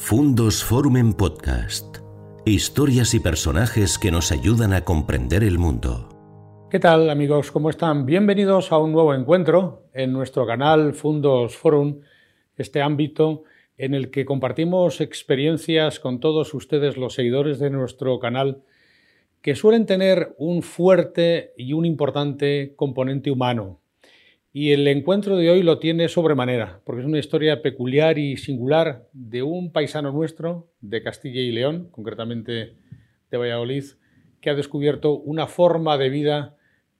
Fundos Forum en Podcast. Historias y personajes que nos ayudan a comprender el mundo. ¿Qué tal amigos? ¿Cómo están? Bienvenidos a un nuevo encuentro en nuestro canal Fundos Forum, este ámbito en el que compartimos experiencias con todos ustedes, los seguidores de nuestro canal, que suelen tener un fuerte y un importante componente humano. Y el encuentro de hoy lo tiene sobremanera, porque es una historia peculiar y singular de un paisano nuestro, de Castilla y León, concretamente de Valladolid, que ha descubierto una forma de vida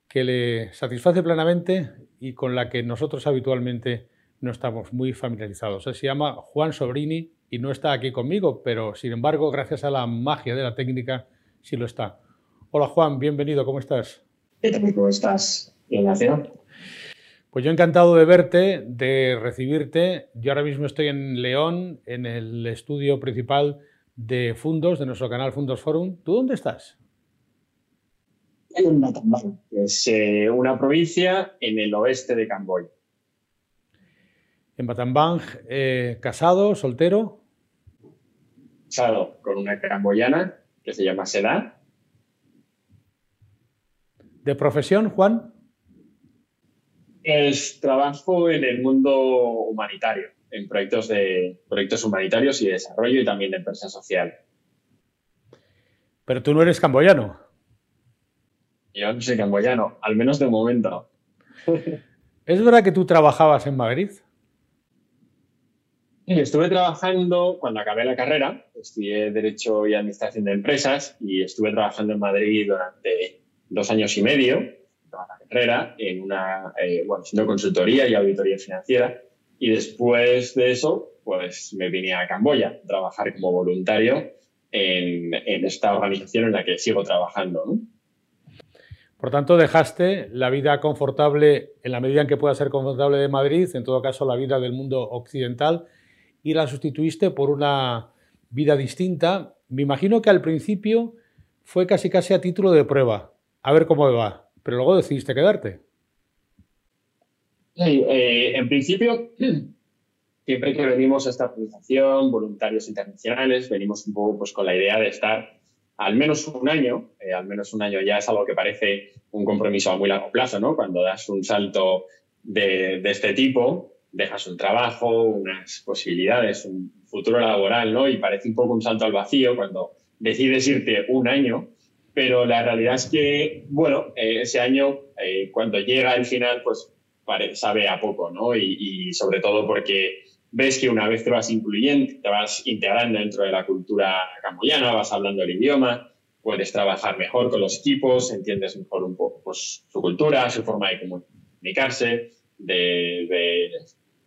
que le satisface plenamente y con la que nosotros habitualmente no estamos muy familiarizados. se llama Juan Sobrini y no está aquí conmigo, pero sin embargo, gracias a la magia de la técnica, sí lo está. Hola Juan, bienvenido, ¿cómo estás? ¿Cómo estás? Ignacio. Pues yo encantado de verte, de recibirte. Yo ahora mismo estoy en León, en el estudio principal de Fundos, de nuestro canal Fundos Forum. ¿Tú dónde estás? En Battambang, que es eh, una provincia en el oeste de Camboya. En Battambang, eh, casado, soltero. Casado con una camboyana que se llama Seda. ¿De profesión, Juan? Es trabajo en el mundo humanitario, en proyectos, de, proyectos humanitarios y de desarrollo y también de empresa social. Pero tú no eres camboyano. Yo no soy camboyano, al menos de momento. ¿Es verdad que tú trabajabas en Madrid? Estuve trabajando cuando acabé la carrera, estudié Derecho y Administración de Empresas y estuve trabajando en Madrid durante dos años y medio en una, eh, bueno, siendo consultoría y auditoría financiera. Y después de eso, pues me vine a Camboya a trabajar como voluntario en, en esta organización en la que sigo trabajando. Por tanto, dejaste la vida confortable, en la medida en que pueda ser confortable de Madrid, en todo caso la vida del mundo occidental, y la sustituiste por una vida distinta. Me imagino que al principio fue casi casi a título de prueba, a ver cómo va pero luego decidiste quedarte. Eh, en principio, siempre que venimos a esta organización, voluntarios internacionales, venimos un poco pues, con la idea de estar al menos un año, eh, al menos un año ya es algo que parece un compromiso a muy largo plazo, ¿no? Cuando das un salto de, de este tipo, dejas un trabajo, unas posibilidades, un futuro laboral, ¿no? Y parece un poco un salto al vacío cuando decides irte un año pero la realidad es que, bueno, eh, ese año, eh, cuando llega el final, pues sabe a poco, ¿no? Y, sobre todo porque ves que una vez te vas incluyendo, te vas integrando dentro de la cultura camboyana, vas hablando el idioma, puedes trabajar mejor con los equipos, entiendes mejor un poco pues, su cultura, su forma de comunicarse, de,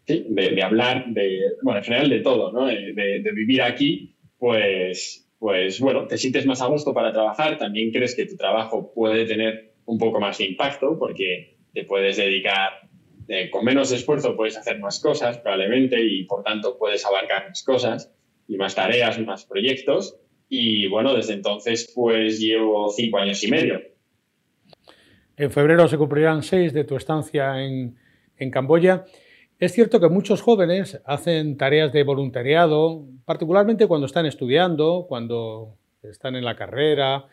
de, hablar, de, bueno, en general de todo, ¿no? de, de vivir aquí, pues pues bueno, te sientes más a gusto para trabajar, también crees que tu trabajo puede tener un poco más de impacto porque te puedes dedicar eh, con menos esfuerzo, puedes hacer más cosas probablemente y por tanto puedes abarcar más cosas y más tareas, más proyectos. Y bueno, desde entonces pues llevo cinco años y medio. En febrero se cumplirán seis de tu estancia en, en Camboya. Es cierto que muchos jóvenes hacen tareas de voluntariado, particularmente cuando están estudiando, cuando están en la carrera.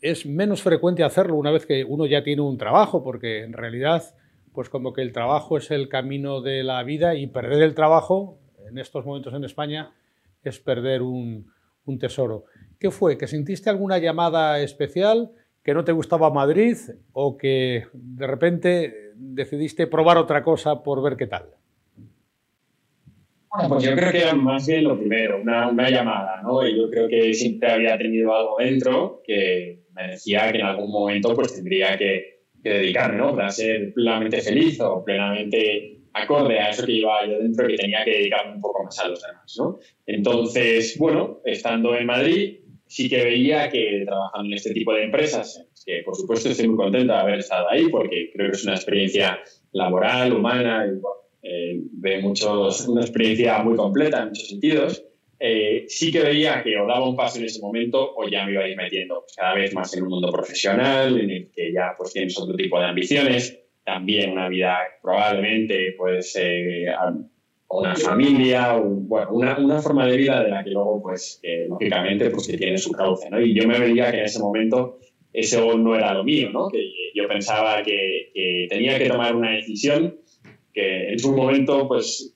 Es menos frecuente hacerlo una vez que uno ya tiene un trabajo, porque en realidad, pues como que el trabajo es el camino de la vida y perder el trabajo en estos momentos en España es perder un, tesoro. ¿Qué fue? ¿Que sentiste alguna llamada especial? ¿Que no te gustaba Madrid? ¿O que de repente decidiste probar otra cosa por ver qué tal? Bueno, pues yo creo que era más bien lo primero, una, llamada, ¿no? Y yo creo que siempre había tenido algo dentro que me decía que en algún momento pues tendría que, que dedicarme, ¿no? Para ser plenamente feliz o plenamente acorde a eso que iba yo dentro, que tenía que dedicarme un poco más a los demás, ¿no? Entonces, bueno, estando en Madrid, sí que veía que trabajando en este tipo de empresas, que por supuesto estoy muy contenta de haber estado ahí porque creo que es una experiencia laboral, humana, eh, de muchos, una experiencia muy completa en muchos sentidos. Eh, sí que veía que o daba un paso en ese momento o ya me iba a ir metiendo cada vez más en un mundo profesional, en el que ya pues tienes otro tipo de ambiciones, también una vida probablemente pues eh, una familia, bueno, una, una, forma de vida de la que luego, pues, lógicamente, pues que tiene su cauce, ¿no? Y yo me veía que en ese momento eso no era lo mío, ¿no? Que yo pensaba que, que tenía que tomar una decisión que en su momento, pues,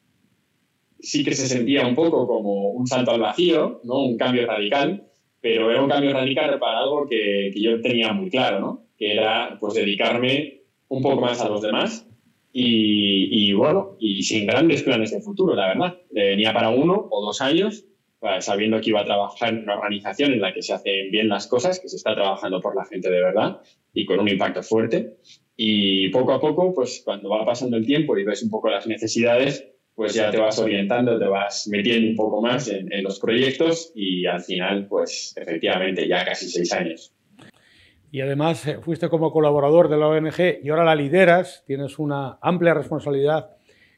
sí que se sentía un poco como un salto al vacío, ¿no? Un cambio radical, pero era un cambio radical para algo que, que yo tenía muy claro, ¿no? Que era, pues, dedicarme un poco más a los demás y, bueno, y sin grandes planes de futuro, la verdad. Venía para uno o dos años, sabiendo que iba a trabajar en una organización en la que se hacen bien las cosas, que se está trabajando por la gente de verdad y con un impacto fuerte. Y poco a poco, pues cuando va pasando el tiempo y ves un poco las necesidades, pues ya te vas orientando, te vas metiendo un poco más en, en los proyectos y al final, pues efectivamente, ya casi seis años y además eh, fuiste como colaborador de la ONG y ahora la lideras, tienes una amplia responsabilidad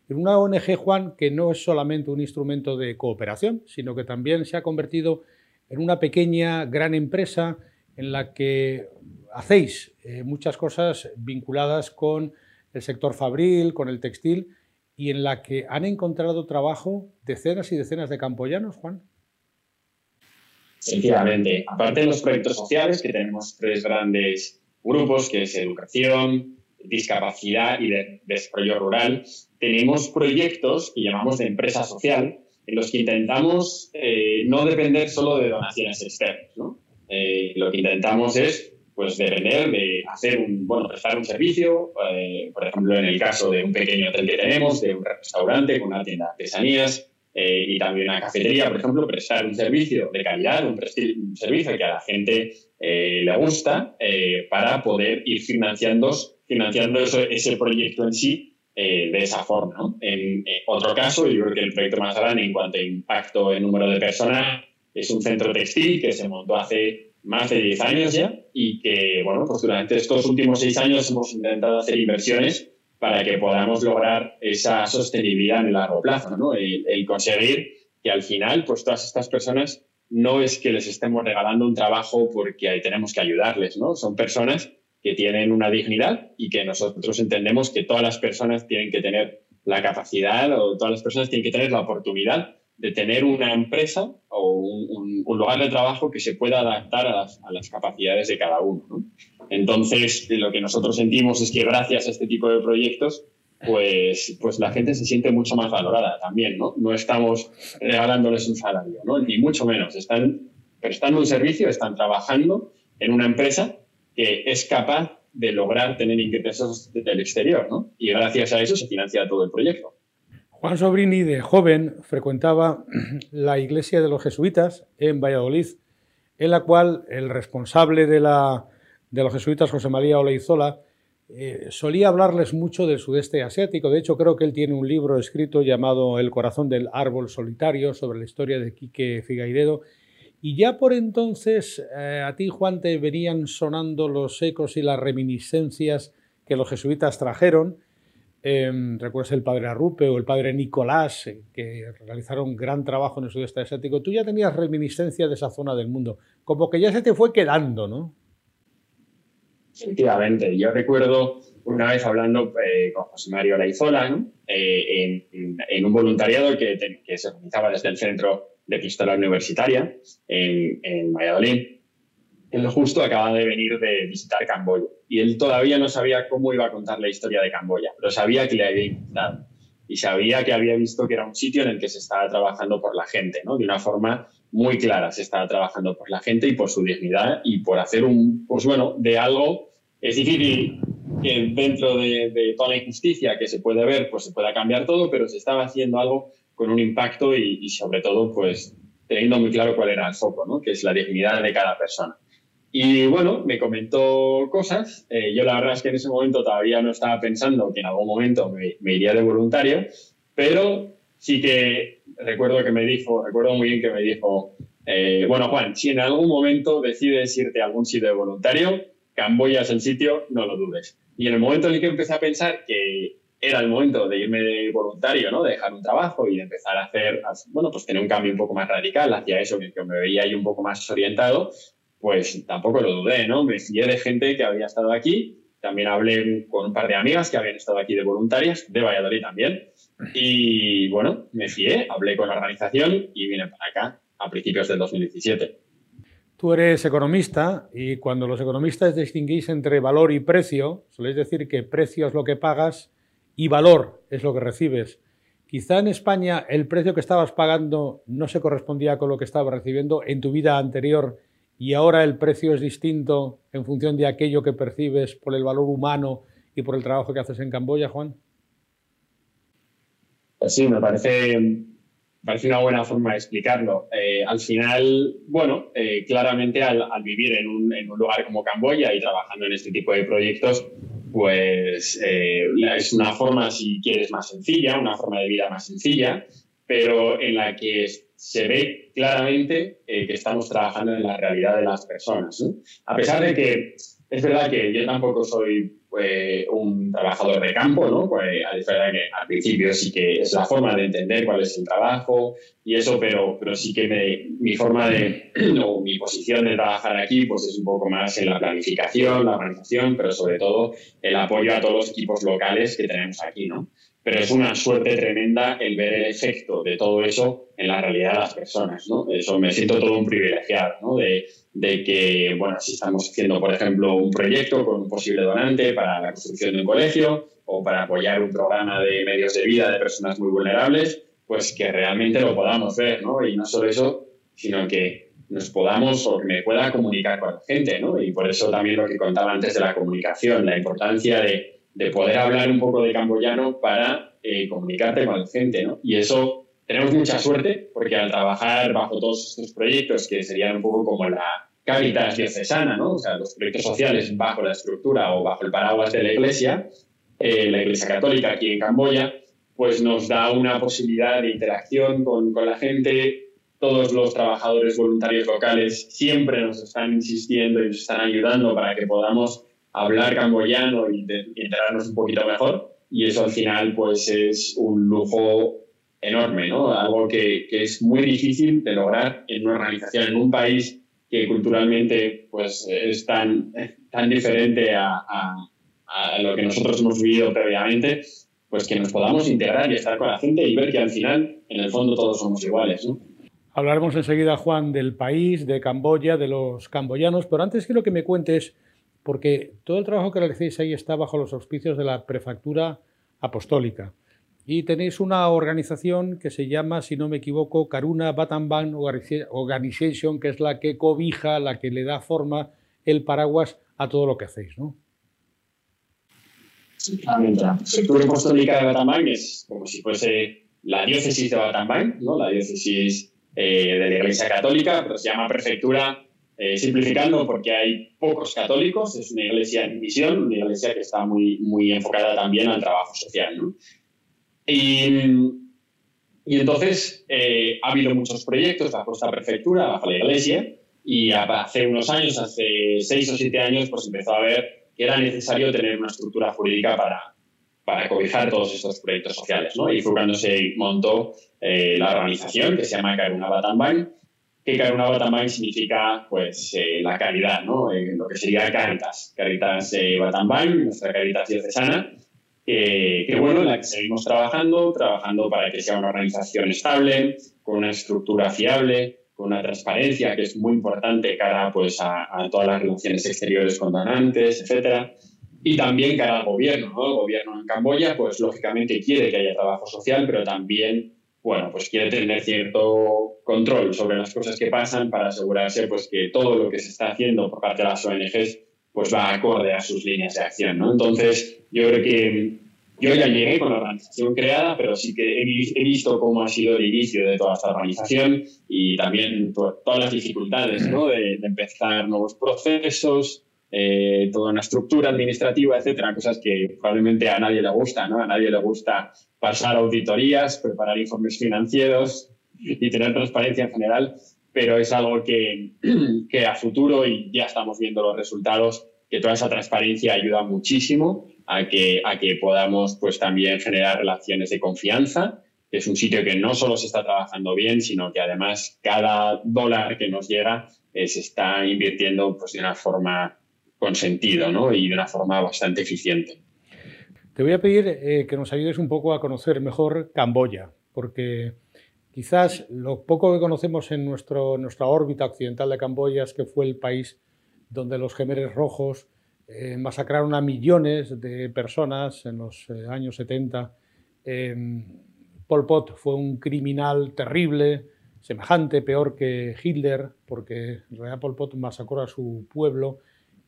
en una ONG, Juan, que no es solamente un instrumento de cooperación, sino que también se ha convertido en una pequeña, gran empresa en la que hacéis eh, muchas cosas vinculadas con el sector fabril, con el textil, y en la que han encontrado trabajo decenas y decenas de campoyanos, Juan. Efectivamente, aparte de los proyectos sociales, que tenemos tres grandes grupos, que es educación, discapacidad y desarrollo rural, tenemos proyectos que llamamos de empresa social, en los que intentamos eh, no depender solo de donaciones externas. Eh, lo que intentamos es pues depender de hacer un, bueno, prestar un servicio, eh, por ejemplo, en el caso de un pequeño hotel que tenemos, de un restaurante con una tienda de artesanías, eh, y también una cafetería, por ejemplo, prestar un servicio de calidad, un, servicio que a la gente eh, le gusta eh, para poder ir financiando, financiando ese proyecto en sí de esa forma. En, otro caso, yo creo que el proyecto más grande en cuanto a impacto en número de personas es un centro textil que se montó hace más de 10 años ya y que, bueno, pues durante estos últimos 6 años hemos intentado hacer inversiones para que podamos lograr esa sostenibilidad en el largo plazo, ¿no? El, conseguir que al final, pues todas estas personas no es que les estemos regalando un trabajo porque ahí tenemos que ayudarles, ¿no? Son personas que tienen una dignidad y que nosotros entendemos que todas las personas tienen que tener la capacidad o todas las personas tienen que tener la oportunidad de tener una empresa o un, lugar de trabajo que se pueda adaptar a las, capacidades de cada uno. Entonces, lo que nosotros sentimos es que gracias a este tipo de proyectos, pues, pues la gente se siente mucho más valorada también, ¿no? No estamos regalándoles un salario, ¿no? Ni mucho menos. Están prestando un servicio, están trabajando en una empresa que es capaz de lograr tener ingresos del exterior, ¿no? Y gracias a eso se financia todo el proyecto. Juan Sobrini, de joven, frecuentaba la iglesia de los jesuitas en Valladolid, en la cual el responsable de, los jesuitas, José María Oleizola, eh, solía hablarles mucho del sudeste asiático. De hecho, creo que él tiene un libro escrito llamado El corazón del árbol solitario sobre la historia de Quique Figairedo. Y ya por entonces eh, a ti, Juan, te venían sonando los ecos y las reminiscencias que los jesuitas trajeron Em, recuerdas el padre Arrupe o el padre Nicolás, eh, que realizaron gran trabajo en el sudeste asiático. Tú ya tenías reminiscencia de esa zona del mundo, como que ya se te fue quedando, ¿no? Efectivamente, yo recuerdo una vez hablando eh, con José Mario Laizola eh, en, un voluntariado que, se organizaba desde el Centro de Pistola Universitaria en, en Valladolid él justo acaba de venir de visitar Camboya y él todavía no sabía cómo iba a contar la historia de Camboya, pero sabía que le había invitado y sabía que había visto que era un sitio en el que se estaba trabajando por la gente, ¿no? De una forma muy clara, se estaba trabajando por la gente y por su dignidad y por hacer un, pues bueno, de algo, es difícil que dentro de, toda la injusticia que se puede ver, pues se pueda cambiar todo, pero se estaba haciendo algo con un impacto y, y sobre todo, pues teniendo muy claro cuál era el foco, ¿no? Que es la dignidad de cada persona. Y bueno, me comentó cosas. Eh, yo la verdad es que en ese momento todavía no estaba pensando que en algún momento me, iría de voluntario, pero sí que recuerdo que me dijo, recuerdo muy bien que me dijo, eh, bueno Juan, si en algún momento decides irte a algún sitio de voluntario, Camboya es el sitio, no lo dudes. Y en el momento en el que empecé a pensar que era el momento de irme de voluntario, ¿no? De dejar un trabajo y de empezar a hacer, bueno, pues tener un cambio un poco más radical hacia eso, que, que me veía ahí un poco más orientado, pues tampoco lo dudé, ¿no? Me fié de gente que había estado aquí, también hablé con un par de amigas que habían estado aquí de voluntarias, de Valladolid también. Y bueno, me fié, hablé con la organización y vine para acá a principios del 2017. Tú eres economista y cuando los economistas distinguís entre valor y precio, soléis decir que precio es lo que pagas y valor es lo que recibes. Quizá en España el precio que estabas pagando no se correspondía con lo que estabas recibiendo en tu vida anterior y ahora el precio es distinto en función de aquello que percibes por el valor humano y por el trabajo que haces en Camboya, Juan. Pues sí, me parece parece una buena forma de explicarlo. Eh, al final, bueno, eh, claramente al, vivir en un, lugar como Camboya y trabajando en este tipo de proyectos, pues eh, es una forma, si quieres, más sencilla, una forma de vida más sencilla, pero en la que se ve claramente que estamos trabajando en la realidad de las personas. A pesar de que es verdad que yo tampoco soy pues, un trabajador de campo, ¿no? Pues es verdad que al principio sí que es la forma de entender cuál es el trabajo y eso, pero, pero sí que mi forma de, o mi posición de trabajar aquí, pues es un poco más en la planificación, la organización, pero sobre todo el apoyo a todos los equipos locales que tenemos aquí, ¿no? Pero es una suerte tremenda el ver el efecto de todo eso en la realidad de las personas, ¿no? Eso me siento todo un privilegiado, ¿no? De, de que, bueno, si estamos haciendo, por ejemplo, un proyecto con un posible donante para la construcción de un colegio o para apoyar un programa de medios de vida de personas muy vulnerables, pues que realmente lo podamos ver, ¿no? Y no solo eso, sino que nos podamos o que me pueda comunicar con la gente, ¿no? Y por eso también lo que contaba antes de la comunicación, la importancia de, de poder hablar un poco de camboyano para eh, comunicarte con la gente, ¿no? Y eso tenemos mucha suerte porque al trabajar bajo todos estos proyectos, que serían un poco como la, Caritas diocesana, ¿no? O sea, los proyectos sociales bajo la estructura o bajo el paraguas de la Iglesia, eh, la Iglesia Católica aquí en Camboya, pues nos da una posibilidad de interacción con, con la gente. Todos los trabajadores voluntarios locales siempre nos están insistiendo y nos están ayudando para que podamos hablar camboyano y, enterarnos un poquito mejor. Y eso al final pues es un lujo enorme, ¿no? Algo que, que es muy difícil de lograr en una organización, en un país que culturalmente pues, es tan, tan diferente a, a, lo que nosotros hemos vivido previamente, pues que nos podamos integrar y estar con la gente y ver que al final, en el fondo, todos somos iguales. ¿no? Hablaremos enseguida, Juan, del país, de Camboya, de los camboyanos, pero antes quiero que me cuentes, porque todo el trabajo que realizáis ahí está bajo los auspicios de la prefectura apostólica. Y tenéis una organización que se llama, si no me equivoco, Karuna Batamban Organization, que es la que cobija, la que le da forma, el paraguas a todo lo que hacéis, ¿no? Sí, La sectura apostólica de Batamban es como si fuese la diócesis de Batamban, ¿no? la diócesis eh, de la Iglesia Católica, pero se llama prefectura eh, simplificando porque hay pocos católicos, es una iglesia en misión, una iglesia que está muy, muy enfocada también al trabajo social. ¿no? Y, entonces eh, ha habido muchos proyectos bajo esta prefectura, bajo la iglesia, y hace unos años, hace seis o siete años, pues empezó a ver que era necesario tener una estructura jurídica para, para cobijar todos estos proyectos sociales. ¿no? Y fue cuando se montó eh, la organización que se llama Karuna Batamban, que Karuna Batamban significa pues, eh, la caridad, ¿no? lo que sería Caritas. Caritas Batamban, nuestra Caritas diocesana, que, bueno, en la que seguimos trabajando, trabajando para que sea una organización estable, con una estructura fiable, con una transparencia que es muy importante cara pues, a, todas las relaciones exteriores con donantes, etcétera. Y también cara al gobierno, ¿no? El gobierno en Camboya, pues lógicamente quiere que haya trabajo social, pero también, bueno, pues quiere tener cierto control sobre las cosas que pasan para asegurarse pues que todo lo que se está haciendo por parte de las ONGs pues va acorde a sus líneas de acción, ¿no? Entonces, yo creo que yo ya llegué con la organización creada, pero sí que he, visto cómo ha sido el inicio de toda esta organización y también todas las dificultades, ¿no? De, empezar nuevos procesos, eh, toda una estructura administrativa, etcétera, cosas que probablemente a nadie le gusta, ¿no? A nadie le gusta pasar auditorías, preparar informes financieros y tener transparencia en general, pero es algo que, que a futuro, y ya estamos viendo los resultados, que toda esa transparencia ayuda muchísimo a que, a que podamos pues también generar relaciones de confianza, es un sitio que no solo se está trabajando bien, sino que además cada dólar que nos llega eh, se está invirtiendo pues, de una forma con sentido ¿no? y de una forma bastante eficiente. Te voy a pedir eh, que nos ayudes un poco a conocer mejor Camboya, porque quizás lo poco que conocemos en nuestro, nuestra órbita occidental de Camboya es que fue el país donde los gemeres rojos eh, masacraron a millones de personas en los eh, años 70. Pol Pot fue un criminal terrible, semejante, peor que Hitler, porque en realidad Pol Pot masacró a su pueblo.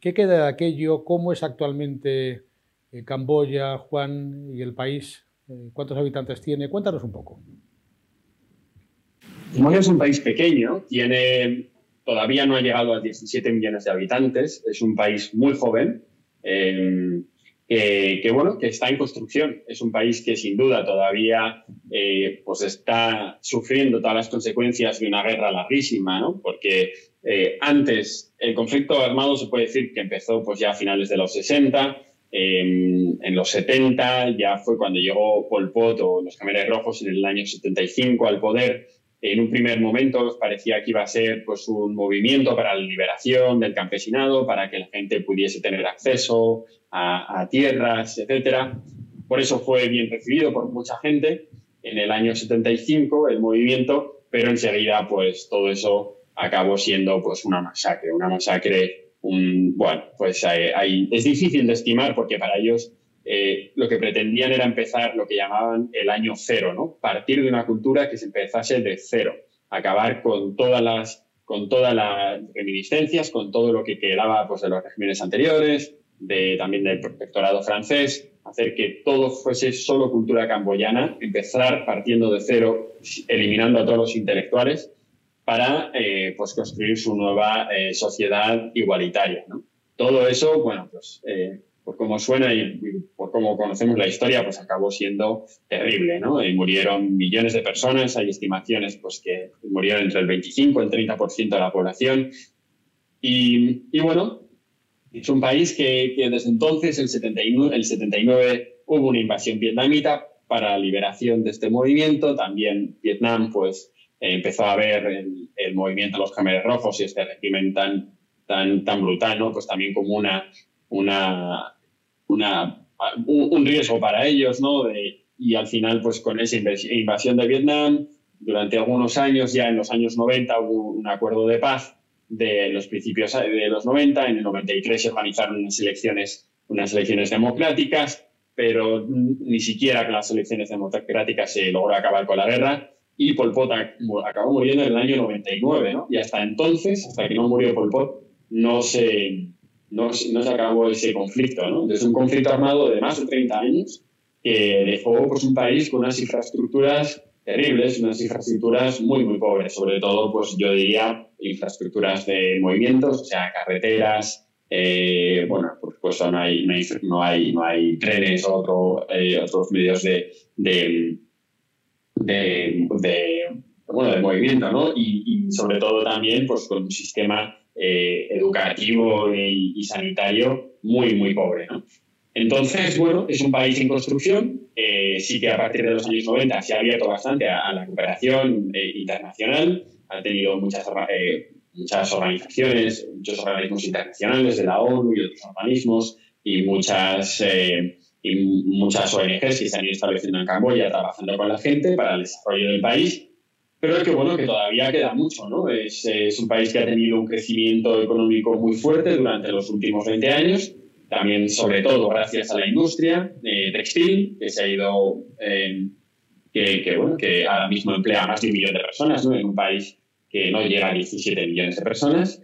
¿Qué queda de aquello? ¿Cómo es actualmente eh, Camboya, Juan, y el país? Eh, ¿Cuántos habitantes tiene? Cuéntanos un poco. Camboya es un país pequeño, tiene, todavía no ha llegado a 17 millones de habitantes, es un país muy joven, eh, que, bueno, que está en construcción. Es un país que sin duda todavía pues está sufriendo todas las consecuencias de una guerra larguísima, ¿no? porque antes el conflicto armado se puede decir que empezó pues ya a finales de los 60, en los 70 ya fue cuando llegó Pol Pot o los Cameras Rojos en el año 75 al poder. En un primer momento parecía que iba a ser pues, un movimiento para la liberación del campesinado, para que la gente pudiese tener acceso a, tierras, etc. Por eso fue bien recibido por mucha gente en el año 75 el movimiento, pero enseguida pues todo eso acabó siendo pues una masacre, una masacre bueno, pues es difícil de estimar porque para ellos eh, lo que pretendían era empezar lo que llamaban el año cero, ¿no? Partir de una cultura que se empezase de cero, acabar con todas las, con todas las reminiscencias, con todo lo que quedaba pues, de los regímenes anteriores, de, también del protectorado francés, hacer que todo fuese solo cultura camboyana, empezar partiendo de cero, eliminando a todos los intelectuales para eh, pues construir su nueva eh, sociedad igualitaria. ¿no? Todo eso, bueno, pues eh, por cómo suena y, por cómo conocemos la historia, pues acabó siendo terrible, ¿no? Y murieron millones de personas, hay estimaciones pues que murieron entre el 25 y el 30% de la población. Y, y, bueno, es un país que, que desde entonces, el 79, el 79, hubo una invasión vietnamita para la liberación de este movimiento. También Vietnam, pues, empezó a ver el, movimiento de los Khmeres rojos y este régimen tan, tan, tan brutal, ¿no? Pues también como una, una, una, un, riesgo para ellos, ¿no? y al final, pues con esa invasión de Vietnam, durante algunos años, ya en los años 90 hubo un acuerdo de paz de los principios de los 90, en el 93 se organizaron unas elecciones, unas elecciones democráticas, pero ni siquiera con las elecciones democráticas se logró acabar con la guerra y Pol Pot acabó muriendo en el año 99, ¿no? Y hasta entonces, hasta que no murió Pol Pot, no se, no, se acabó ese conflicto, ¿no? Es un conflicto armado de más de 30 años que dejó pues, un país con unas infraestructuras terribles, unas infraestructuras muy, muy pobres, sobre todo, pues yo diría, infraestructuras de movimientos, o sea, carreteras, eh, bueno, por supuesto no hay, no hay, no hay, trenes o eh, otros medios de de, bueno, de movimiento, ¿no? Y, sobre todo también pues, con un sistema eh, educativo y, sanitario muy, muy pobre, ¿no? Entonces, bueno, es un país en construcción, eh, sí que a partir de los años 90 se ha abierto bastante a, la cooperación eh, internacional, ha tenido muchas, muchas organizaciones, muchos organismos internacionales de la ONU y otros organismos y muchas y muchas ONGs que se han ido estableciendo en Camboya trabajando con la gente para el desarrollo del país. Pero que bueno, que todavía queda mucho, ¿no? Es, es, un país que ha tenido un crecimiento económico muy fuerte durante los últimos 20 años, también sobre todo gracias a la industria eh, textil, que se ha ido, eh, que, bueno, que ahora mismo emplea a más de un millón de personas, ¿no? En un país que no llega a 17 millones de personas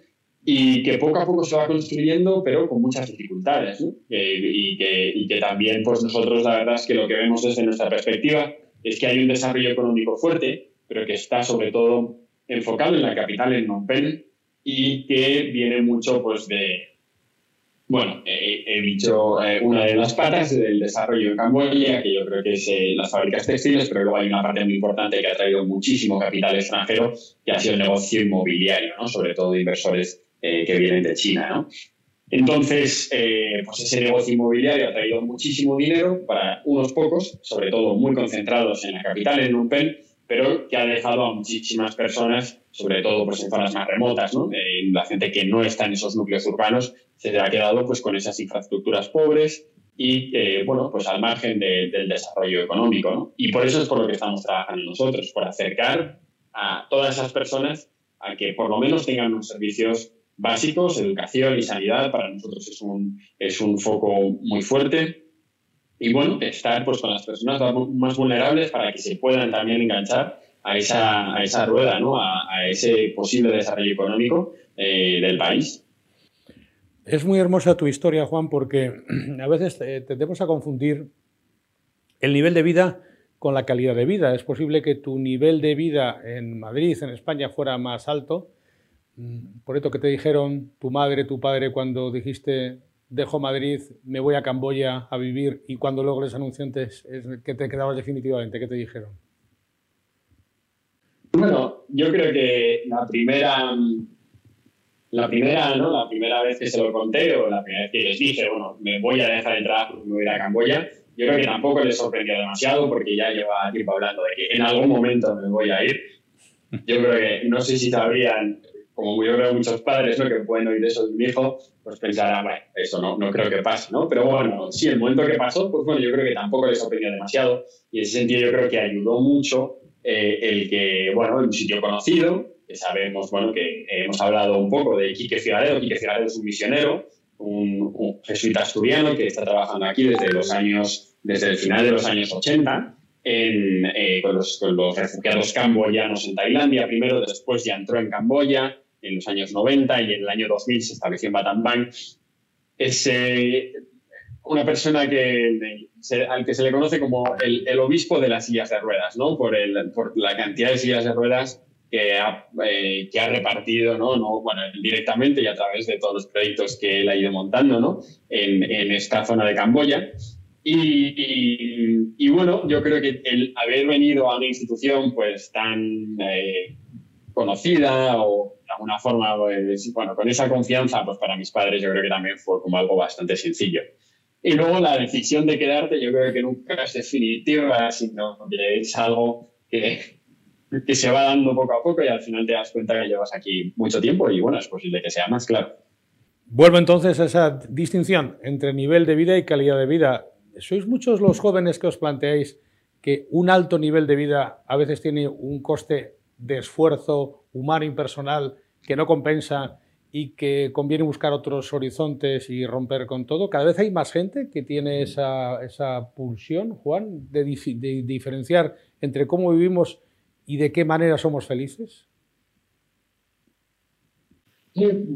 y que poco a poco se va construyendo, pero con muchas dificultades. ¿no? y, que, y, que, también pues nosotros la verdad es que lo que vemos desde nuestra perspectiva es que hay un desarrollo económico fuerte, pero que está sobre todo enfocado en la capital, en Phnom y que viene mucho pues de, bueno, he dicho eh, una de las patas del desarrollo en Camboya, que yo creo que es eh, las fábricas textiles, pero luego hay una parte muy importante que ha traído muchísimo capital extranjero, que ha sido el negocio inmobiliario, ¿no? sobre todo de inversores eh, que vienen de China. ¿no? Entonces, eh, pues ese negocio inmobiliario ha traído muchísimo dinero para unos pocos, sobre todo muy concentrados en la capital, en Phnom pero que ha dejado a muchísimas personas, sobre todo pues, en zonas más remotas, ¿no? Eh, la gente que no está en esos núcleos urbanos se ha quedado pues, con esas infraestructuras pobres y, eh, bueno, pues al margen del desarrollo económico. ¿no? Y por eso es por lo que estamos trabajando nosotros, por acercar a todas esas personas a que por lo menos tengan unos servicios básicos, educación y sanidad, para nosotros es un, es un foco muy fuerte. Y bueno, estar pues, con las personas más vulnerables para que se puedan también enganchar a esa, a esa rueda, ¿no? a, ese posible desarrollo económico eh, del país. Es muy hermosa tu historia, Juan, porque a veces tendemos a confundir el nivel de vida con la calidad de vida. Es posible que tu nivel de vida en Madrid, en España, fuera más alto. Mm, por esto que te dijeron tu madre, tu padre, cuando dijiste dejo Madrid, me voy a Camboya a vivir y cuando luego les anunciantes es que te quedabas definitivamente, ¿qué te dijeron? Bueno, yo creo que la primera la primera, ¿no? La primera vez que se lo conté o la primera vez que les dije, bueno, me voy a dejar entrar porque me voy a ir a Camboya, yo creo que tampoco les sorprendió demasiado porque ya lleva tiempo hablando de que en algún momento me voy a ir. Yo creo que, no sé si sabrían, como yo creo muchos padres, ¿no? Que pueden oír eso de un hijo, pues pensarán, bueno, eso no, no creo que pase, ¿no? Pero bueno, sí, el momento que pasó, pues bueno, yo creo que tampoco les sorprendió demasiado y en ese sentido yo creo que ayudó mucho eh, el que, bueno, en un sitio conocido, que sabemos, bueno, que hemos hablado un poco de Quique Ciudadero. Quique Ciudadero es un misionero, un, jesuita asturiano que está trabajando aquí desde los años, desde el final de los años 80 eh, con, los, refugiados camboyanos en Tailandia primero, después ya entró en Camboya en los años 90 y en el año 2000 se estableció en Battambang. Es eh, una persona que, al que se le conoce como el, obispo de las sillas de ruedas, ¿no? Por, el, por la cantidad de sillas de ruedas que ha, eh, que ha repartido, ¿no? ¿no? Bueno, directamente y a través de todos los proyectos que él ha ido montando, ¿no? En, en esta zona de Camboya. Y, y, bueno, yo creo que el haber venido a una institución pues tan eh, conocida o de alguna forma, pues, bueno, con esa confianza, pues para mis padres yo creo que también fue como algo bastante sencillo. Y luego la decisión de quedarte yo creo que nunca es definitiva, sino es algo que, que se va dando poco a poco y al final te das cuenta que llevas aquí mucho tiempo y bueno, es posible que sea más claro. Vuelvo entonces a esa distinción entre nivel de vida y calidad de vida. ¿Sois muchos los jóvenes que os planteáis que un alto nivel de vida a veces tiene un coste de esfuerzo humano y personal que no compensa y que conviene buscar otros horizontes y romper con todo? Cada vez hay más gente que tiene esa, esa pulsión, Juan, de, de diferenciar entre cómo vivimos y de qué manera somos felices?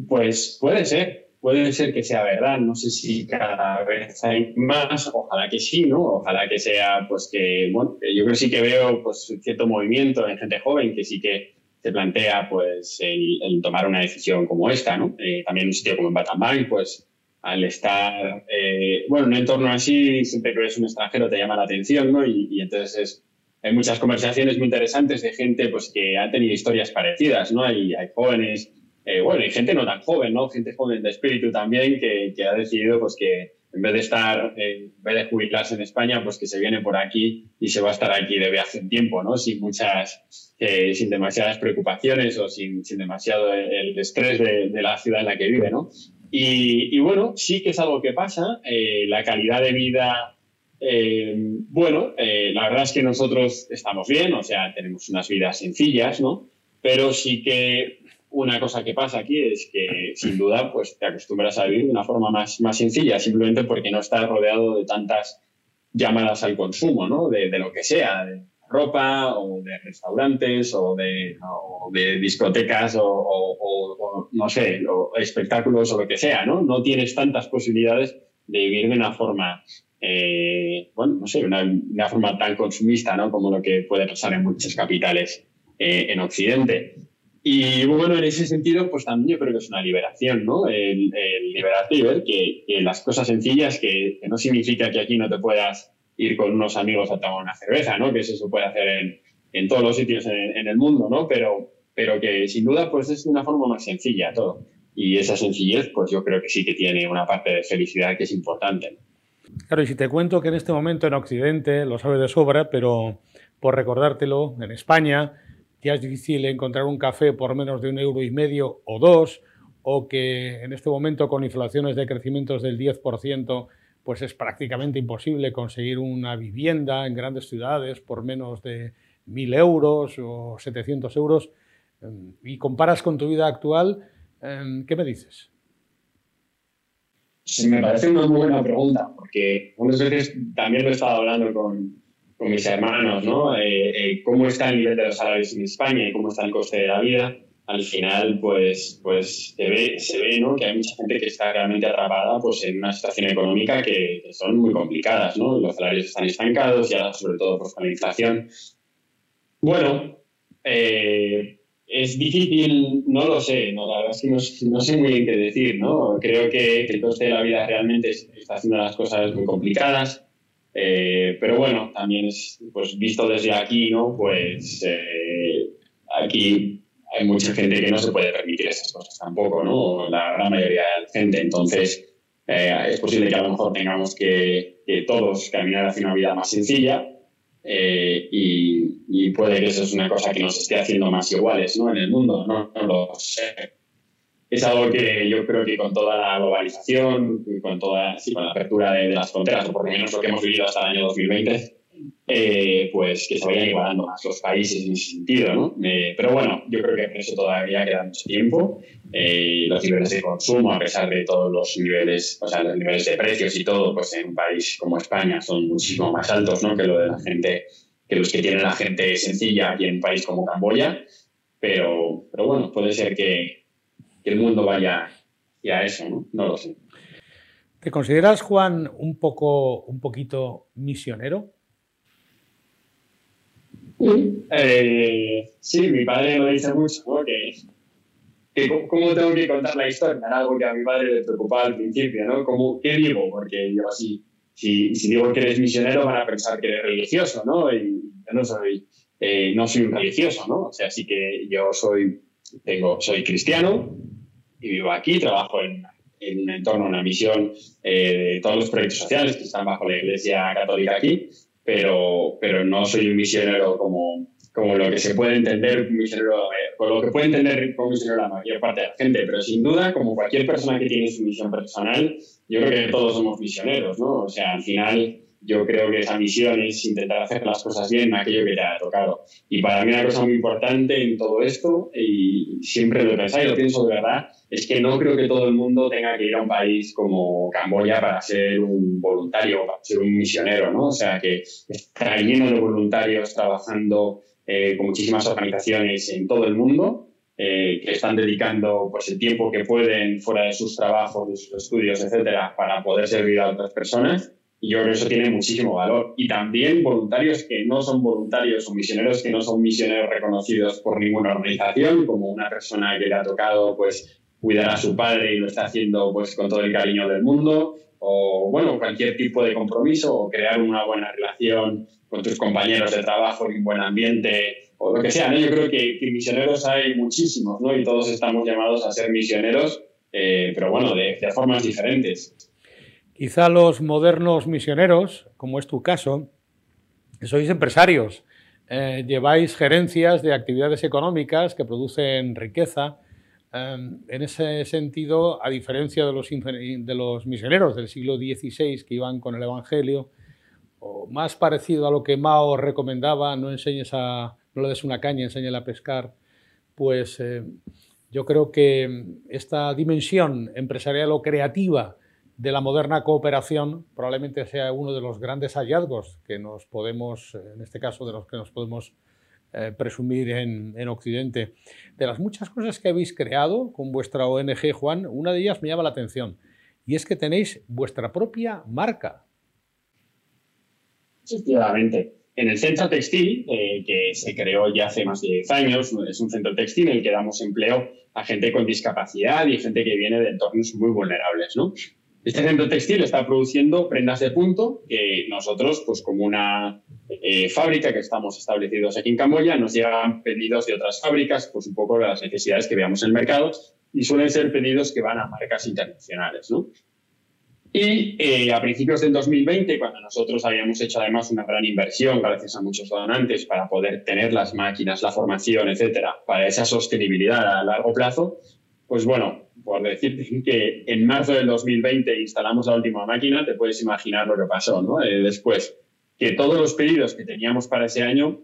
Pues puede ser, puede ser que sea verdad. No sé si cada vez hay más, ojalá que sí, ¿no? Ojalá que sea, pues que, bueno, yo creo sí que veo pues cierto movimiento en gente joven que sí que se plantea pues el, tomar una decisión como esta, ¿no? Eh, también un sitio como en Batamang, pues al estar, eh, bueno, en un entorno así, siempre que eres un extranjero te llama la atención, ¿no? Y, y entonces es hay muchas conversaciones muy interesantes de gente pues, que ha tenido historias parecidas, ¿no? Hay, hay jóvenes, eh, bueno, y gente no tan joven, ¿no? Gente joven de espíritu también que, ha decidido pues que en vez de estar, eh, en vez de jubilarse en España, pues que se viene por aquí y se va a estar aquí de viaje un tiempo, ¿no? Sin muchas, eh, sin demasiadas preocupaciones o sin, sin demasiado el estrés de, la ciudad en la que vive, ¿no? Y, bueno, sí que es algo que pasa. la calidad de vida bueno, la verdad es que nosotros estamos bien, o sea, tenemos unas vidas sencillas, ¿no? Pero sí que una cosa que pasa aquí es que, sin duda, pues te acostumbras a vivir de una forma más, más sencilla, simplemente porque no estás rodeado de tantas llamadas al consumo, ¿no? De, lo que sea, de ropa o de restaurantes o de, de discotecas o, no sé, espectáculos o lo que sea, ¿no? No tienes tantas posibilidades de vivir de una forma eh, bueno, no sé, una, una, forma tan consumista, ¿no? Como lo que puede pasar en muchas capitales eh, en Occidente. Y bueno, en ese sentido, pues también yo creo que es una liberación, ¿no? El, el liberarte y ver que, que, las cosas sencillas, que, que, no significa que aquí no te puedas ir con unos amigos a tomar una cerveza, ¿no? Que eso se puede hacer en, en todos los sitios en, en, el mundo, ¿no? Pero, pero que sin duda, pues es una forma más sencilla todo. Y esa sencillez, pues yo creo que sí que tiene una parte de felicidad que es importante. Claro, y si te cuento que en este momento en Occidente, lo sabes de sobra, pero por recordártelo, en España ya es difícil encontrar un café por menos de un euro y medio o dos, o que en este momento con inflaciones de crecimientos del 10%, pues es prácticamente imposible conseguir una vivienda en grandes ciudades por menos de 1.000 euros o 700 euros. Em, y comparas con tu vida actual, em, ¿qué me dices? Sí, me parece una muy buena pregunta, porque unas veces también lo he estado hablando con, con mis hermanos, ¿no? Eh, eh, ¿Cómo está el nivel de los salarios en España y cómo está el coste de la vida? Al final, pues, pues se ve, se ve ¿no? que hay mucha gente que está realmente atrapada pues, en una situación económica que, son muy complicadas, ¿no? Los salarios están estancados y ahora, sobre todo, pues, la inflación. Bueno, eh, es difícil, no lo sé, ¿no? la verdad es que no, no, sé muy bien qué decir, ¿no? Creo que el coste de la vida realmente está haciendo las cosas muy complicadas. Eh, pero bueno, también es, pues visto desde aquí, ¿no? Pues eh, aquí hay mucha gente que no se puede permitir esas cosas tampoco, ¿no? La gran mayoría de la gente. Entonces, eh, es posible que a lo mejor tengamos que, todos caminar hacia una vida más sencilla y, y, puede que eso es una cosa que nos esté haciendo más iguales, ¿no? En el mundo, no lo sé es algo que yo creo que con toda la globalización, con toda sí, con la apertura de, las fronteras, o por lo menos lo que hemos vivido hasta el año 2020, eh, pues que se vayan igualando más los países en ese sentido, ¿no? Eh, pero bueno, yo creo que en eso todavía queda mucho tiempo. Eh, los niveles de consumo, a pesar de todos los niveles, o sea, los niveles de precios y todo, pues en un país como España son muchísimo más altos, ¿no? Que lo de la gente, que los que tiene la gente sencilla aquí en un país como Camboya. Pero, pero bueno, puede ser que, que el mundo vaya a eso, ¿no? No lo sé. ¿Te consideras, Juan, un poco, un poquito misionero? Eh, sí, mi padre lo dice mucho, ¿no? Que, cómo tengo que contar la historia, era algo que a mi padre le preocupaba al principio, ¿no? Como, ¿Qué digo? Porque yo así, si, si, digo que eres misionero van a pensar que eres religioso, ¿no? Y yo no soy, eh, no soy un religioso, ¿no? O sea, sí que yo soy, tengo, soy cristiano, y vivo aquí, trabajo en, en un entorno, una misión eh, de todos los proyectos sociales que están bajo la Iglesia Católica aquí, pero, pero no soy un misionero como, como lo que se puede entender misionero, eh, lo que puede entender como misionero la mayor parte de la gente, pero sin duda, como cualquier persona que tiene su misión personal, yo creo que todos somos misioneros, ¿no? O sea, al final yo creo que esa misión es intentar hacer las cosas bien en aquello que te ha tocado. Y para mí una cosa muy importante en todo esto, y siempre lo he pensado y lo pienso de verdad, es que no creo que todo el mundo tenga que ir a un país como Camboya para ser un voluntario, para ser un misionero, ¿no? O sea, que está lleno de voluntarios trabajando eh, con muchísimas organizaciones en todo el mundo, eh, que están dedicando pues, el tiempo que pueden fuera de sus trabajos, de sus estudios, etcétera, para poder servir a otras personas. Y yo creo que eso tiene muchísimo valor. Y también voluntarios que no son voluntarios o misioneros que no son misioneros reconocidos por ninguna organización, como una persona que le ha tocado pues, cuidar a su padre y lo está haciendo pues, con todo el cariño del mundo, o bueno, cualquier tipo de compromiso, o crear una buena relación con tus compañeros de trabajo en un buen ambiente, o lo que sea. Yo creo que, misioneros hay muchísimos, ¿no? Y todos estamos llamados a ser misioneros, eh, pero bueno, de formas diferentes. Quizá los modernos misioneros, como es tu caso, sois empresarios, eh, lleváis gerencias de actividades económicas que producen riqueza. Em, en ese sentido, a diferencia de los, de los misioneros del siglo XVI que iban con el Evangelio, o más parecido a lo que Mao recomendaba, no enseñes a, no le des una caña, enséñale a pescar, pues eh, yo creo que esta dimensión empresarial o creativa de la moderna cooperación probablemente sea uno de los grandes hallazgos que nos podemos, en este caso, de los que nos podemos eh, presumir en, en, Occidente. De las muchas cosas que habéis creado con vuestra ONG, Juan, una de ellas me llama la atención, y es que tenéis vuestra propia marca. Efectivamente. En el centro textil, eh, que se creó ya hace más de 10 años, es un centro textil en el que damos empleo a gente con discapacidad y gente que viene de entornos muy vulnerables. ¿no? Este centro textil está produciendo prendas de punto que nosotros, pues como una eh, fábrica que estamos establecidos aquí en Camboya, nos llegan pedidos de otras fábricas, pues un poco las necesidades que veamos en el mercado y suelen ser pedidos que van a marcas internacionales, ¿no? Y eh, a principios del 2020, cuando nosotros habíamos hecho además una gran inversión, gracias a muchos donantes, para poder tener las máquinas, la formación, etcétera, para esa sostenibilidad a largo plazo, pues bueno, por decir que en marzo del 2020 instalamos la última máquina, te puedes imaginar lo que pasó, ¿no? Eh, después, que todos los pedidos que teníamos para ese año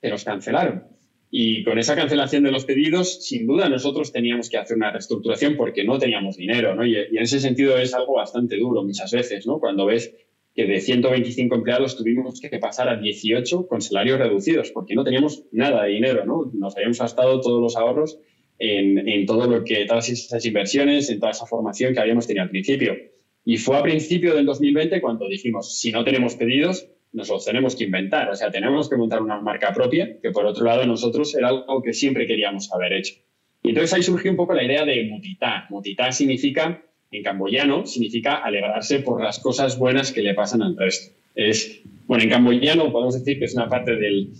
se los cancelaron. Y con esa cancelación de los pedidos, sin duda nosotros teníamos que hacer una reestructuración porque no teníamos dinero, ¿no? Y, en ese sentido es algo bastante duro muchas veces, ¿no? Cuando ves que de 125 empleados tuvimos que pasar a 18 con salarios reducidos porque no teníamos nada de dinero, ¿no? Nos habíamos gastado todos los ahorros en, todo lo que, todas esas inversiones, en toda esa formación que habíamos tenido al principio. Y fue a principio del 2020 cuando dijimos, si no tenemos pedidos, nos los tenemos que inventar, o sea, tenemos que montar una marca propia, que por otro lado nosotros era algo que siempre queríamos haber hecho. Y entonces ahí surgió un poco la idea de mutitá. Mutitá significa, en camboyano, significa alegrarse por las cosas buenas que le pasan al resto. Es, bueno, en camboyano podemos decir que es una parte del,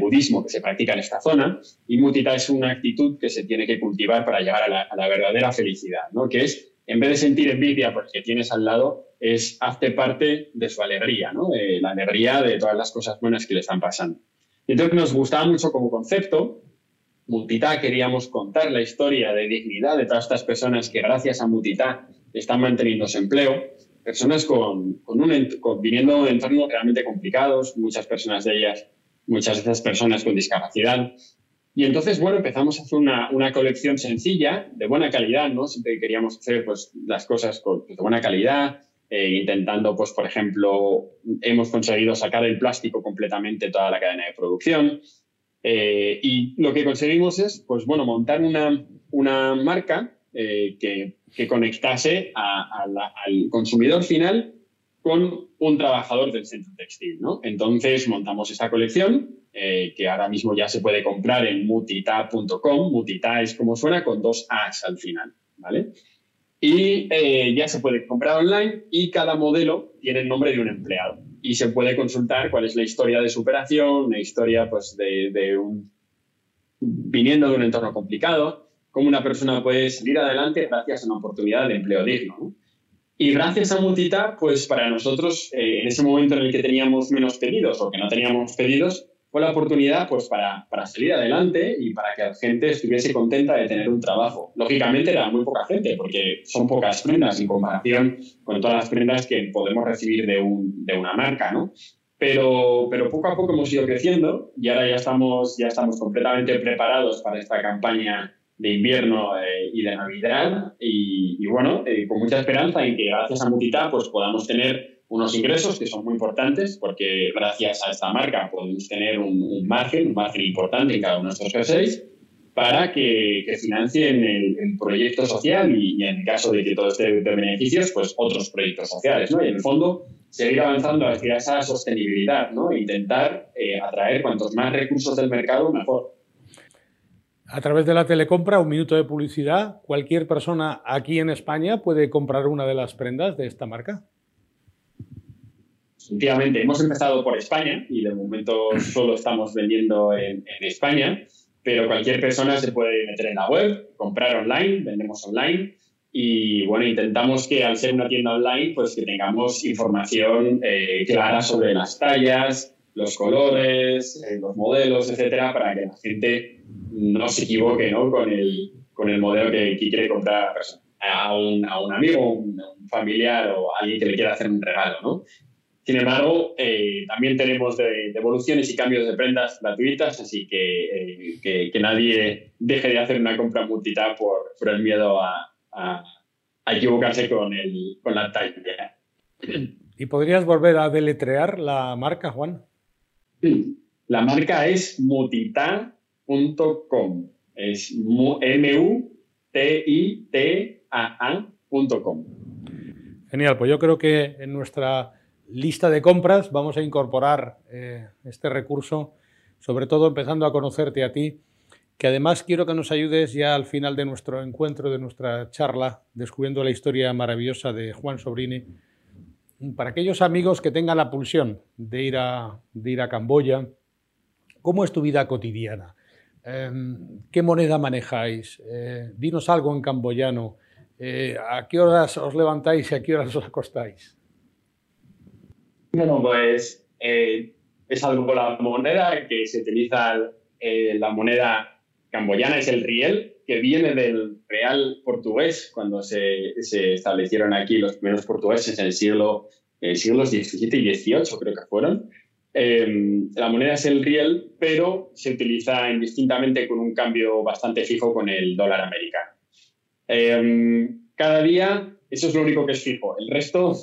budismo que se practica en esta zona y mutita es una actitud que se tiene que cultivar para llegar a la, verdadera felicidad, ¿no? que es, en vez de sentir envidia porque tienes al lado, es hazte parte de su alegría, ¿no? la alegría de todas las cosas buenas que le están pasando. Entonces nos gustaba mucho como concepto. Mutita queríamos contar la historia de dignidad de todas estas personas que gracias a Mutita están manteniendo su empleo. Personas con, con un, con, viniendo de entornos realmente complicados, muchas personas de ellas, muchas de esas personas con discapacidad. Y entonces, bueno, empezamos a hacer una, una, colección sencilla, de buena calidad, ¿no? Siempre queríamos hacer pues, las cosas con, de buena calidad, eh, intentando, pues, por ejemplo, hemos conseguido sacar el plástico completamente toda la cadena de producción. Eh, y lo que conseguimos es, pues, bueno, montar una, una marca eh, que, conectase al consumidor final con un trabajador del centro textil, ¿no? Entonces montamos esta colección que ahora mismo ya se puede comprar en mutita.com. Mutita es como suena con dos A's al final, ¿vale? y eh, ya se puede comprar online y cada modelo tiene el nombre de un empleado y se puede consultar cuál es la historia de superación, la historia pues de un viniendo de un entorno complicado, cómo una persona puede salir adelante gracias a una oportunidad de empleo digno. Y gracias a Mutita, pues para nosotros, eh, en ese momento en el que teníamos menos pedidos o que no teníamos pedidos, fue la oportunidad pues, para, para, salir adelante y para que la gente estuviese contenta de tener un trabajo. Lógicamente era muy poca gente, porque son pocas prendas en comparación con todas las prendas que podemos recibir de, un, de una marca, ¿no? Pero, pero poco a poco hemos ido creciendo y ahora ya estamos, ya estamos completamente preparados para esta campaña de invierno eh, y de Navidad y, y bueno, eh, con mucha esperanza en que gracias a Mutita pues podamos tener unos ingresos que son muy importantes porque gracias a esta marca podemos tener un, margen, un margen importante en cada uno de nuestros jerseys para que, financien el, proyecto social y, en caso de que todo esté de beneficios, pues otros proyectos sociales, ¿no? Y en el fondo seguir avanzando hacia esa sostenibilidad, ¿no? Intentar eh, atraer cuantos más recursos del mercado, mejor. A través de la telecompra, un minuto de publicidad, cualquier persona aquí en España puede comprar una de las prendas de esta marca. Efectivamente, hemos empezado por España y de momento solo estamos vendiendo en, España, pero cualquier persona se puede meter en la web, comprar online, vendemos online y bueno, intentamos que al ser una tienda online, pues que tengamos información eh, clara sobre las tallas, los colores, eh, los modelos, etcétera, para que la gente no se equivoque ¿no? Con, el, con el modelo que, quiere comprar a un, a un amigo, un, un familiar o alguien que le quiera hacer un regalo, ¿no? Sin embargo, eh, también tenemos devoluciones y cambios de prendas gratuitas, así que, eh, que, nadie deje de hacer una compra multita por, por el miedo a, a, equivocarse con, el, con la talla. ¿Y podrías volver a deletrear la marca, Juan? La marca es Es M-U-T-I-T-A-A.com. Genial, pues yo creo que en nuestra lista de compras vamos a incorporar eh, este recurso, sobre todo empezando a conocerte a ti, que además quiero que nos ayudes ya al final de nuestro encuentro, de nuestra charla, descubriendo la historia maravillosa de Juan Sobrini, para aquellos amigos que tengan la pulsión de ir a, de ir a Camboya, ¿cómo es tu vida cotidiana? Em, ¿Qué moneda manejáis? Eh, dinos algo en camboyano. Eh, ¿A qué horas os levantáis y a qué horas os acostáis? Bueno, pues eh, es algo la moneda que se utiliza, eh, la moneda camboyana es el riel, que viene del real portugués, cuando se, se establecieron aquí los primeros portugueses en el siglo, eh, siglos XVII y XVIII, creo que fueron. Em, la moneda es el riel, pero se utiliza indistintamente con un cambio bastante fijo con el dólar americano. Em, cada día, eso es lo único que es fijo. El resto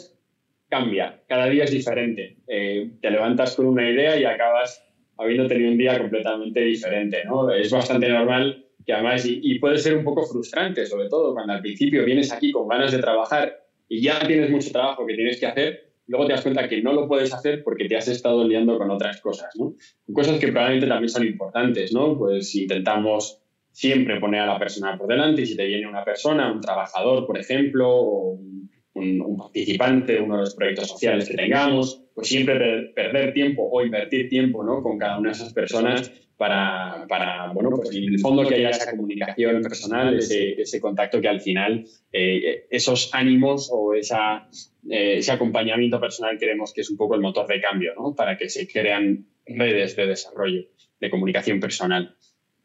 cambia, cada día es diferente. Eh, te levantas con una idea y acabas habiendo tenido un día completamente diferente. ¿no? Es bastante normal que además, y, puede ser un poco frustrante, sobre todo cuando al principio vienes aquí con ganas de trabajar y ya tienes mucho trabajo que tienes que hacer, luego te das cuenta que no lo puedes hacer porque te has estado liando con otras cosas, ¿no? Cosas que probablemente también son importantes, ¿no? Pues intentamos siempre poner a la persona por delante y si te viene una persona, un trabajador, por ejemplo, o un un, participante de uno de los proyectos sociales que tengamos, pues siempre perder tiempo o invertir tiempo ¿no? con cada una de esas personas para, para bueno, pues en el fondo que haya esa comunicación personal, ese, ese contacto que al final eh, esos ánimos o esa, eh, ese acompañamiento personal creemos que es un poco el motor de cambio, ¿no? para que se crean redes de desarrollo, de comunicación personal.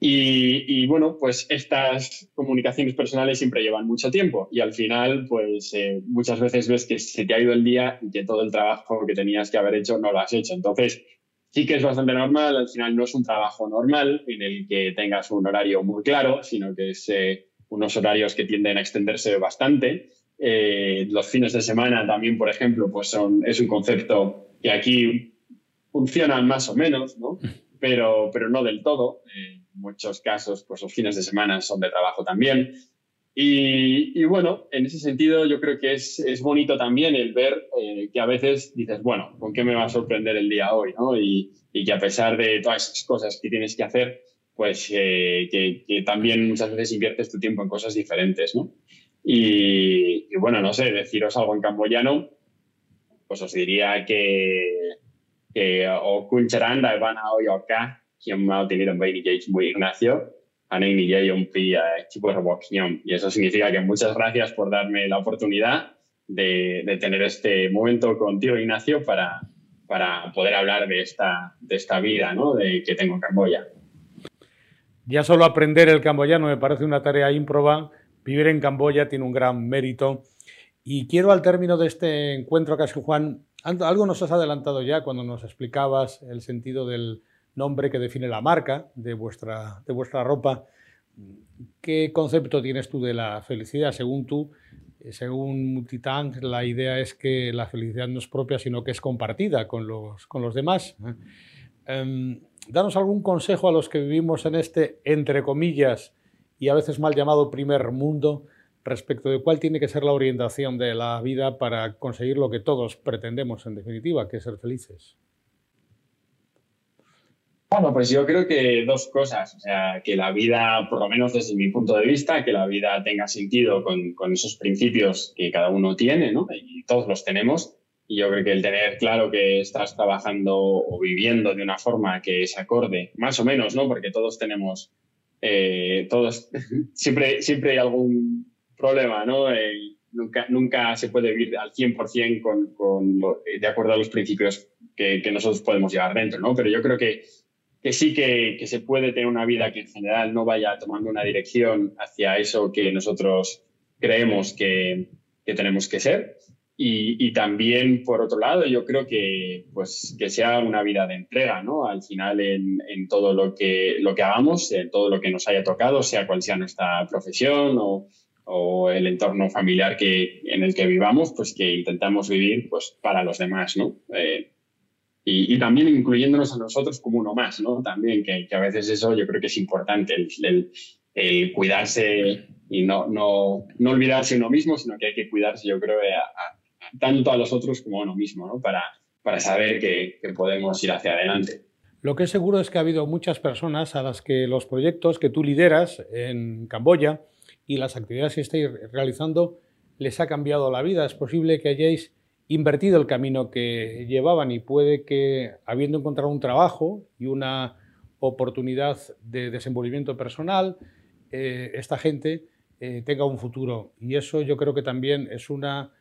Y, bueno, pues estas comunicaciones personales siempre llevan mucho tiempo y al final, pues eh, muchas veces ves que se te ha ido el día y que todo el trabajo que tenías que haber hecho no lo has hecho. Entonces, sí que es bastante normal, al final no es un trabajo normal en el que tengas un horario muy claro, sino que es eh, unos horarios que tienden a extenderse bastante. Eh, los fines de semana también, por ejemplo, pues son, es un concepto que aquí funciona más o menos, ¿no? pero, pero no del todo muchos casos, pues los fines de semana son de trabajo también. Y, bueno, en ese sentido yo creo que es, es bonito también el ver eh, que a veces dices, bueno, ¿con qué me va a sorprender el día hoy? ¿no? Y, y, que a pesar de todas esas cosas que tienes que hacer, pues eh, que, que, también muchas veces inviertes tu tiempo en cosas diferentes. ¿no? Y, bueno, no sé, deciros algo en camboyano, pues os diría que, que o kuncharán da van a hoy acá Ignacio, y eso significa que muchas gracias por darme la oportunidad de, tener este momento contigo, Ignacio, para, para poder hablar de esta, de esta vida ¿no? de, que tengo en Camboya. Ya solo aprender el camboyano me parece una tarea ímproba. Vivir en Camboya tiene un gran mérito. Y quiero al término de este encuentro, casi Juan, algo nos has adelantado ya cuando nos explicabas el sentido del, nombre que define la marca de vuestra, de vuestra ropa. ¿Qué concepto tienes tú de la felicidad? Según tú, eh, según Multitank, la idea es que la felicidad no es propia, sino que es compartida con los, con los demás. Um, danos algún consejo a los que vivimos en este, entre comillas, y a veces mal llamado primer mundo, respecto de cuál tiene que ser la orientación de la vida para conseguir lo que todos pretendemos, en definitiva, que es ser felices. Bueno, pues yo creo que dos cosas. O sea, que la vida, por lo menos desde mi punto de vista, que la vida tenga sentido con, con esos principios que cada uno tiene, ¿no? Y todos los tenemos. Y yo creo que el tener claro que estás trabajando o viviendo de una forma que es acorde, más o menos, ¿no? Porque todos tenemos, eh, todos, siempre, siempre hay algún problema, ¿no? Eh, nunca, nunca se puede vivir al 100% con, con de acuerdo a los principios que, que nosotros podemos llevar dentro, ¿no? Pero yo creo que que sí que, que, se puede tener una vida que en general no vaya tomando una dirección hacia eso que nosotros creemos que, que tenemos que ser. Y, y, también, por otro lado, yo creo que, pues, que sea una vida de entrega, ¿no? Al final, en, en, todo lo que, lo que hagamos, en todo lo que nos haya tocado, sea cual sea nuestra profesión o, o el entorno familiar que, en el que vivamos, pues que intentamos vivir pues, para los demás, ¿no? Eh, y, también incluyéndonos a nosotros como uno más, ¿no? También, que, a veces eso yo creo que es importante, el, el, cuidarse y no, no, no, olvidarse uno mismo, sino que hay que cuidarse, yo creo, tanto a los otros como a uno mismo, ¿no? Para, para saber que, que podemos ir hacia adelante. Lo que es seguro es que ha habido muchas personas a las que los proyectos que tú lideras en Camboya y las actividades que estáis realizando les ha cambiado la vida. Es posible que hayáis invertido el camino que llevaban y puede que, habiendo encontrado un trabajo y una oportunidad de desenvolvimiento personal, eh, esta gente eh, tenga un futuro. Y eso yo creo que también es una,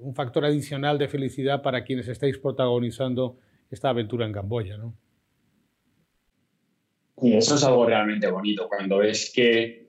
un factor adicional de felicidad para quienes estáis protagonizando esta aventura en Camboya. ¿no? Y eso es algo realmente bonito, cuando ves que,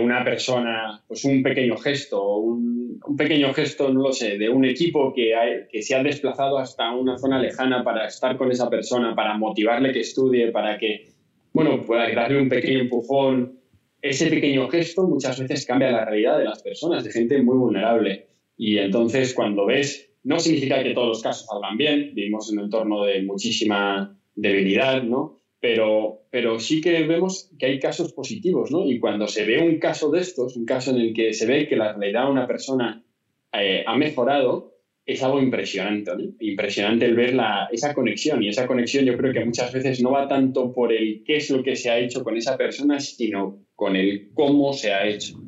una persona, pues un pequeño gesto, un, pequeño gesto, no lo sé, de un equipo que, que se ha desplazado hasta una zona lejana para estar con esa persona, para motivarle que estudie, para que, bueno, pueda darle un pequeño empujón. Ese pequeño gesto muchas veces cambia la realidad de las personas, de gente muy vulnerable. Y entonces cuando ves, no significa que todos los casos salgan bien, vivimos en un entorno de muchísima debilidad, ¿no? Pero, pero sí que vemos que hay casos positivos, ¿no? Y cuando se ve un caso de estos, un caso en el que se ve que la realidad de una persona eh, ha mejorado, es algo impresionante, ¿no? Impresionante el ver la, esa conexión. Y esa conexión yo creo que muchas veces no va tanto por el qué es lo que se ha hecho con esa persona, sino con el cómo se ha hecho.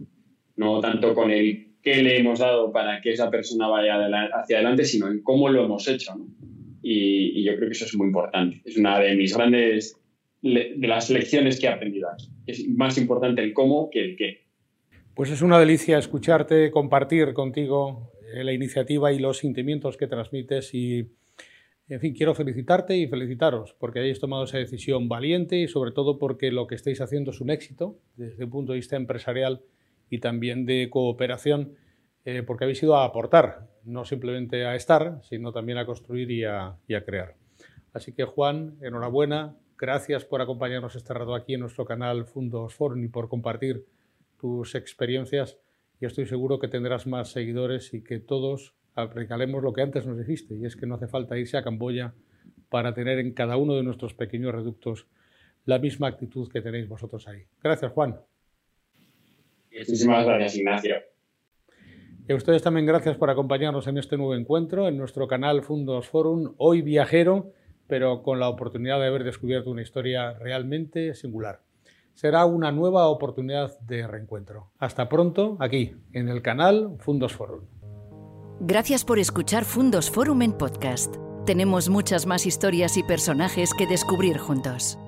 No tanto con el qué le hemos dado para que esa persona vaya hacia adelante, sino en cómo lo hemos hecho, ¿no? Y, y, yo creo que eso es muy importante. Es una de mis grandes de las lecciones que he aprendido aquí. Es más importante el cómo que el qué. Pues es una delicia escucharte, compartir contigo eh, la iniciativa y los sentimientos que transmites y, en fin, quiero felicitarte y felicitaros porque hayáis tomado esa decisión valiente y sobre todo porque lo que estáis haciendo es un éxito desde el punto de vista empresarial y también de cooperación, eh, porque habéis ido a aportar, no simplemente a estar, sino también a construir y a, y a crear. Así que Juan, enhorabuena, Gracias por acompañarnos este rato aquí en nuestro canal Fundos Forum y por compartir tus experiencias. Y estoy seguro que tendrás más seguidores y que todos aplicaremos lo que antes nos dijiste, y es que no hace falta irse a Camboya para tener en cada uno de nuestros pequeños reductos la misma actitud que tenéis vosotros ahí. Gracias, Juan. Muchísimas gracias, Ignacio. Y a ustedes también gracias por acompañarnos en este nuevo encuentro en nuestro canal Fundos Forum, hoy viajero pero con la oportunidad de haber descubierto una historia realmente singular. Será una nueva oportunidad de reencuentro. Hasta pronto, aquí, en el canal Fundos Forum. Gracias por escuchar Fundos Forum en podcast. Tenemos muchas más historias y personajes que descubrir juntos.